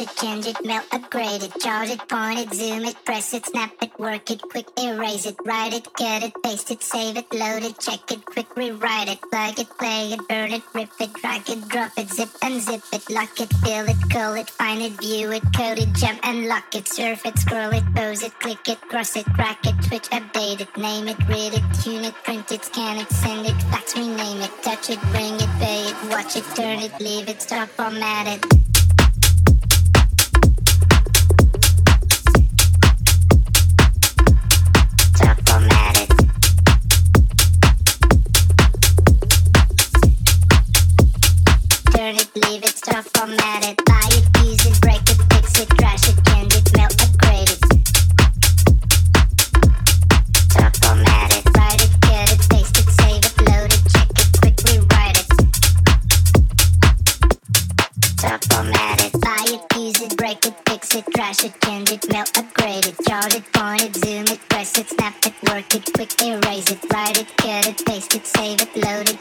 it, change it, melt, upgrade it, charge it, point it, zoom it, press it, snap it, work it, quick, erase it, write it, cut it, paste it, save it, load it, check it, quick, rewrite it, plug it, play it, burn it, rip it, drag it, drop it, zip, and zip it, lock it, fill it, curl it, find it, view it, code it, jump and lock it, surf it, scroll it, pose it, click it, cross it, crack it, switch, update it, name it, read it, tune it, print it, scan it, send it, fax, rename it, touch it, bring it, pay it, watch it, turn it, leave it, stop, format it. Turn it, leave it, format it, buy it, use it, break it, fix it, trash it, change melt, upgrade it. Format it, write it, get it, paste it, save it, load it, check it, it. Format it, buy it, use it, break it, fix it, trash it, melt, upgrade it, chart it, point it, zoom it, press it, snap it, work it, quick erase it, write it, get it, paste it, save it, load it,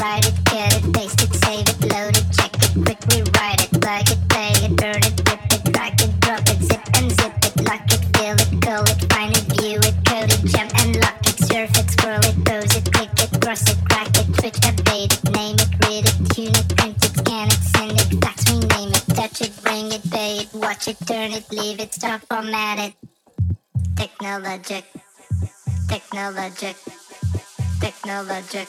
write it, get it, paste it, save it, load it, check it, quickly write it, plug it, play it, burn it, rip it, drag it, drop it, zip and zip it, lock it, fill it, call it, find it, view it, code it, jump and lock it, surf it, scroll it, pose it, click it, cross it, crack it, switch, update it, name it, read it, tune it, print it, scan it, send it, fax, rename it, touch it, bring it, pay it, watch it, turn it, leave it, stop, format it. Technologic, technologic, technologic,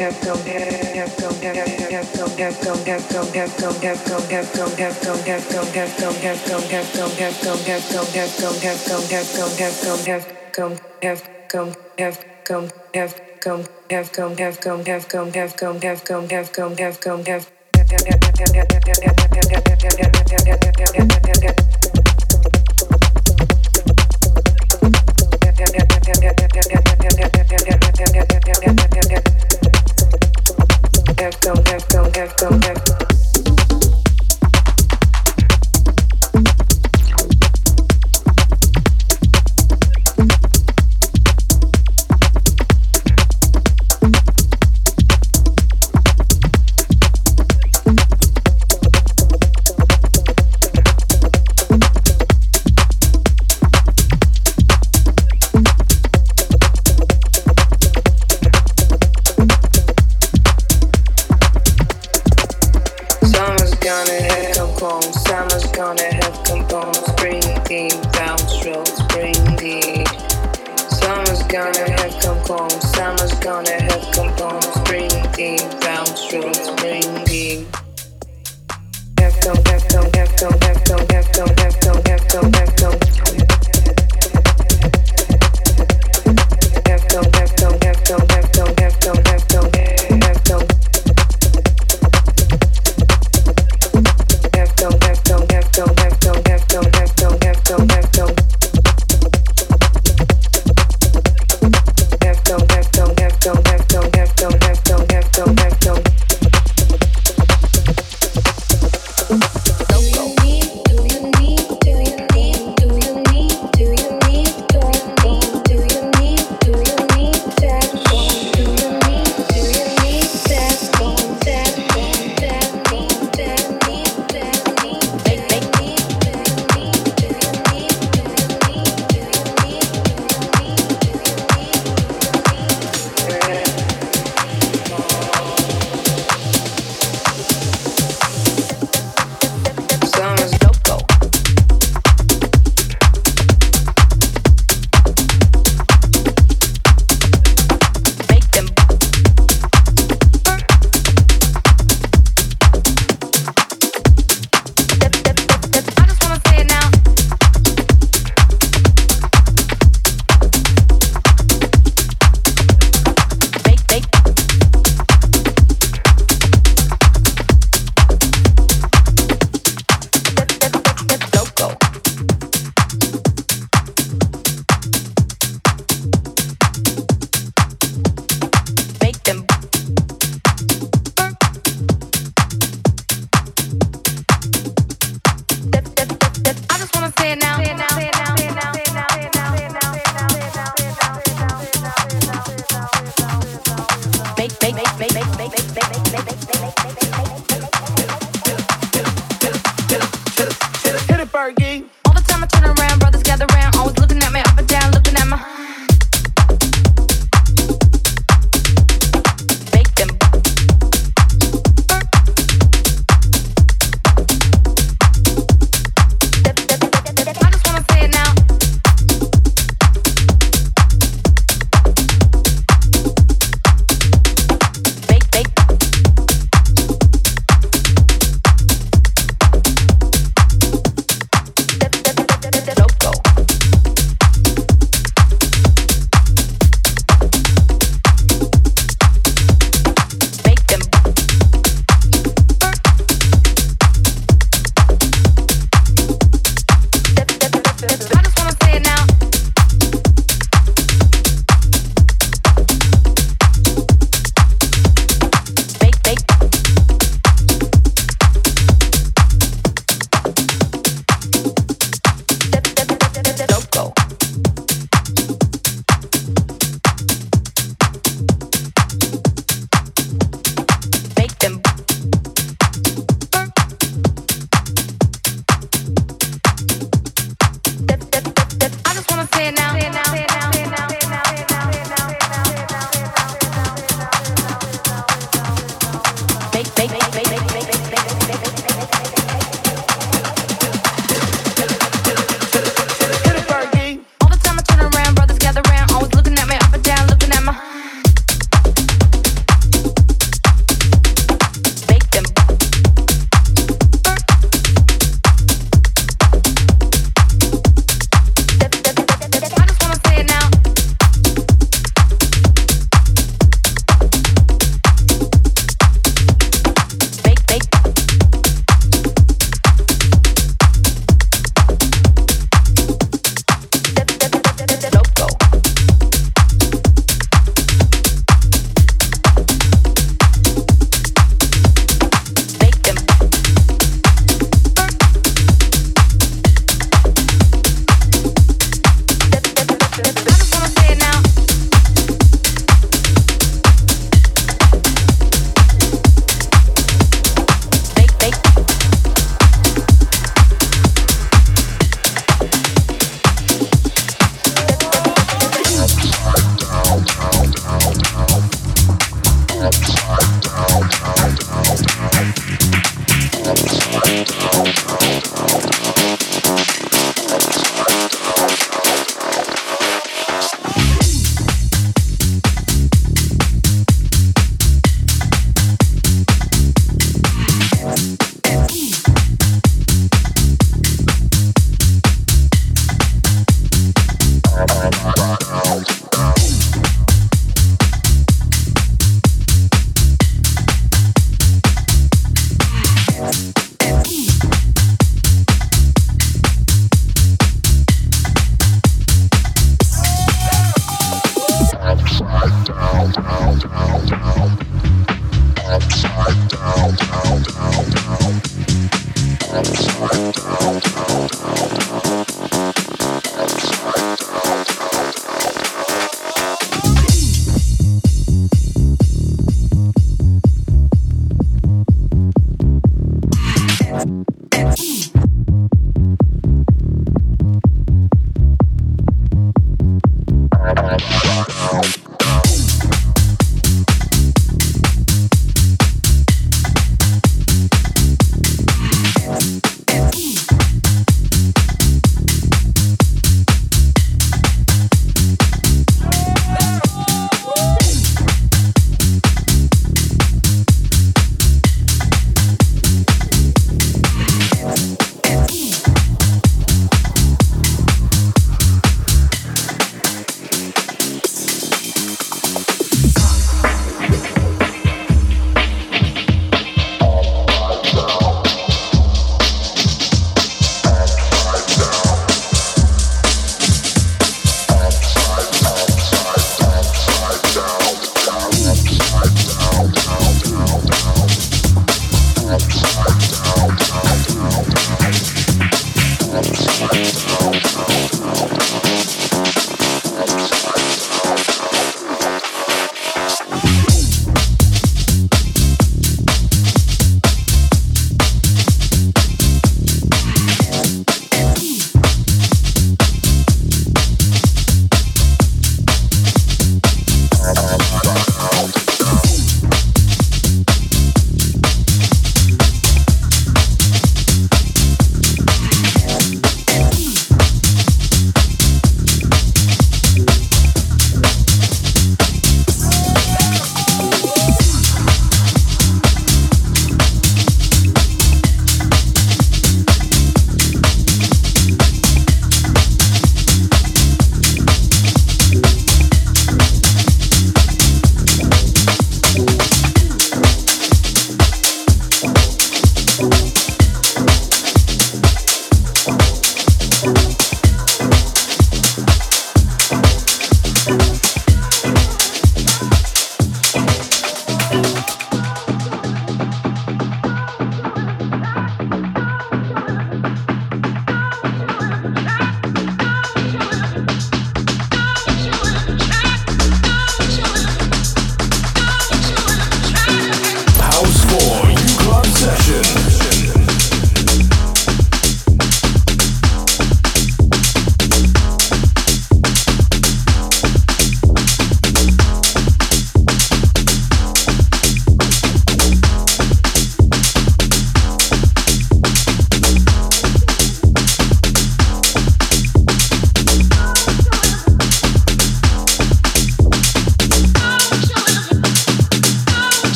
Yeah, yeah, yeah. Do you need? Do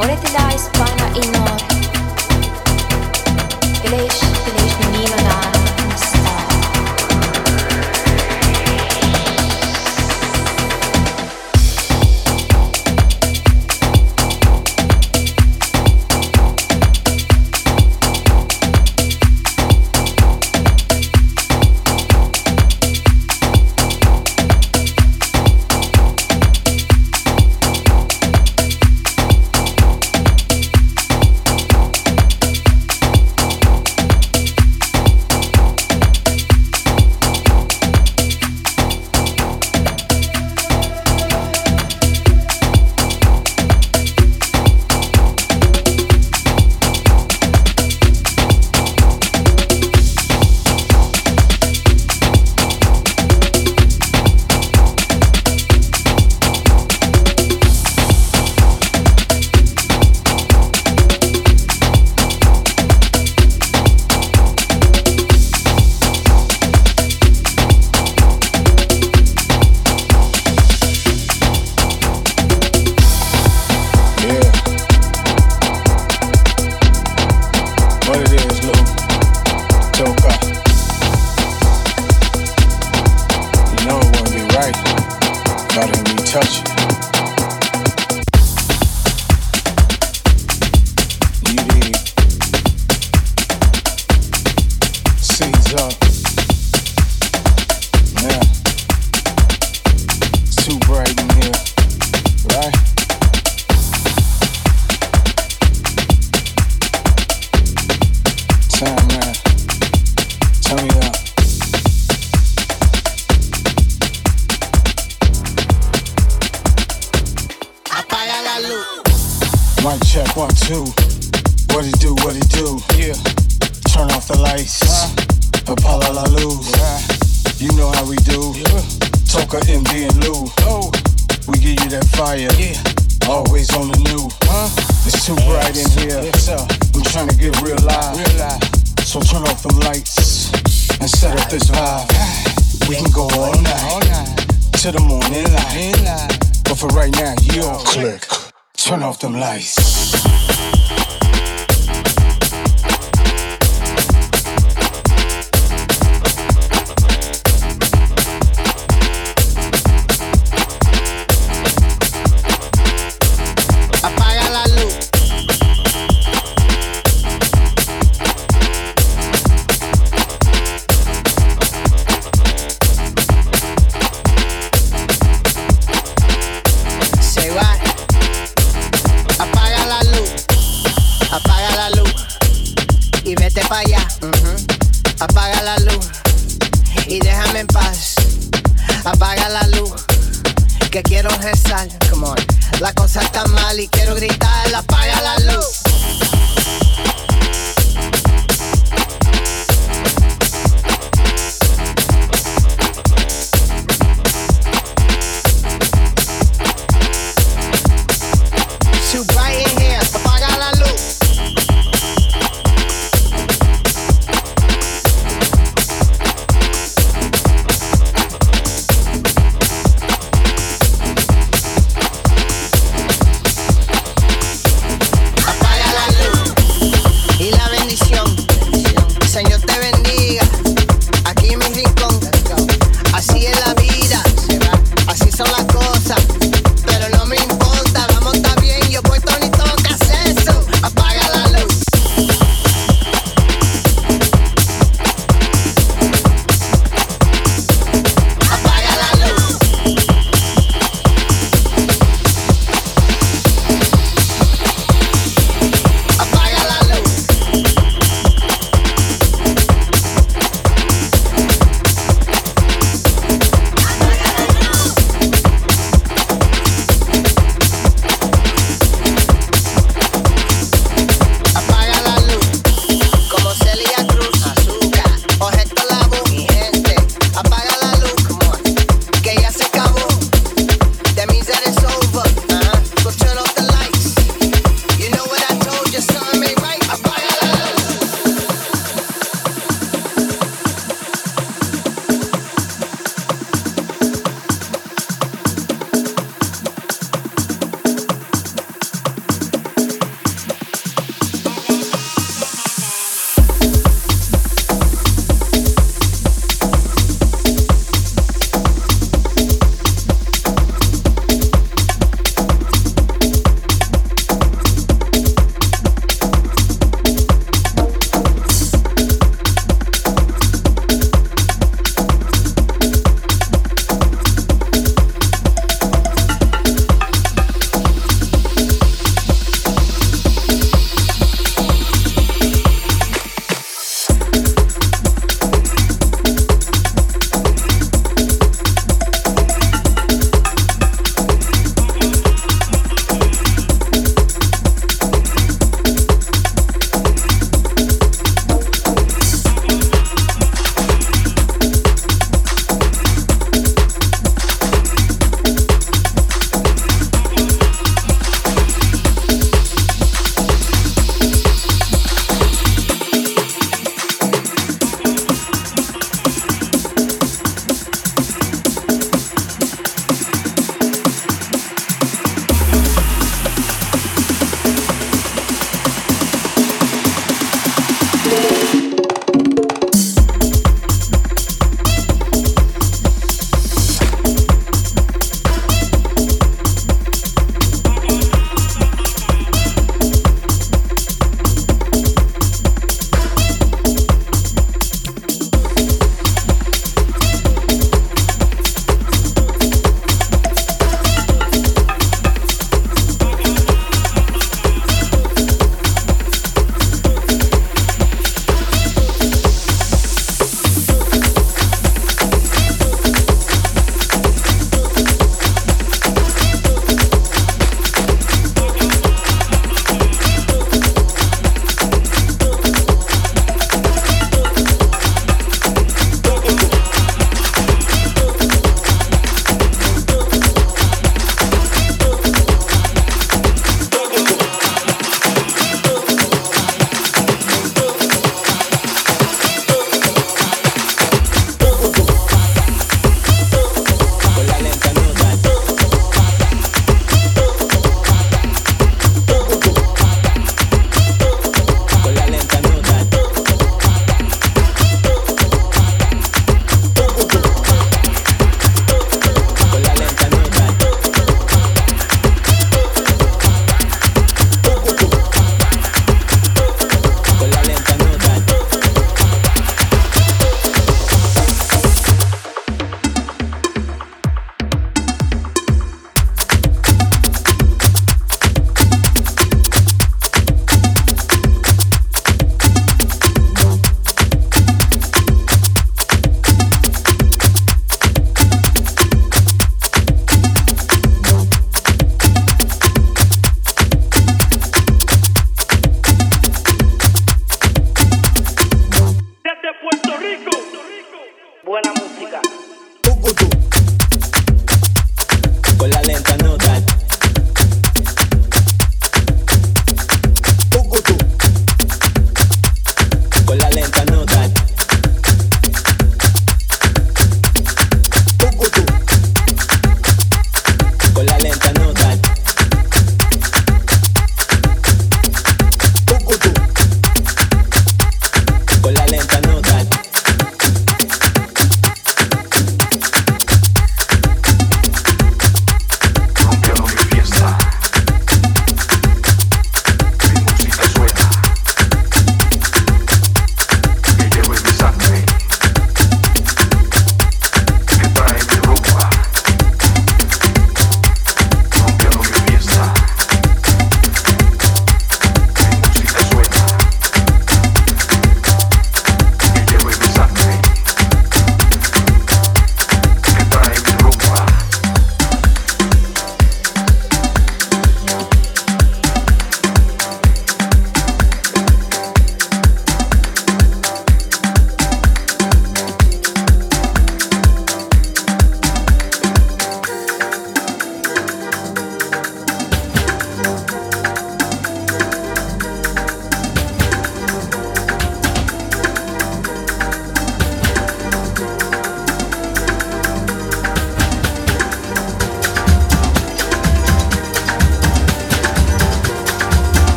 俺って大スパイな祈り Mic check, one, two. What it do, what it do? Yeah. Turn off the lights. Uh-huh. Uh. Apaga la luz. You know how we do. Yeah. Toka MD and Lou. Oh. We give you that fire. Yeah. Always on the new. Huh? It's too bright in here. Yes. I'm trying to get real live. Real live. So turn off the lights and set up this vibe. We can go all night. All night. To the morning light. But for right now, you don't click. Turn off them lights.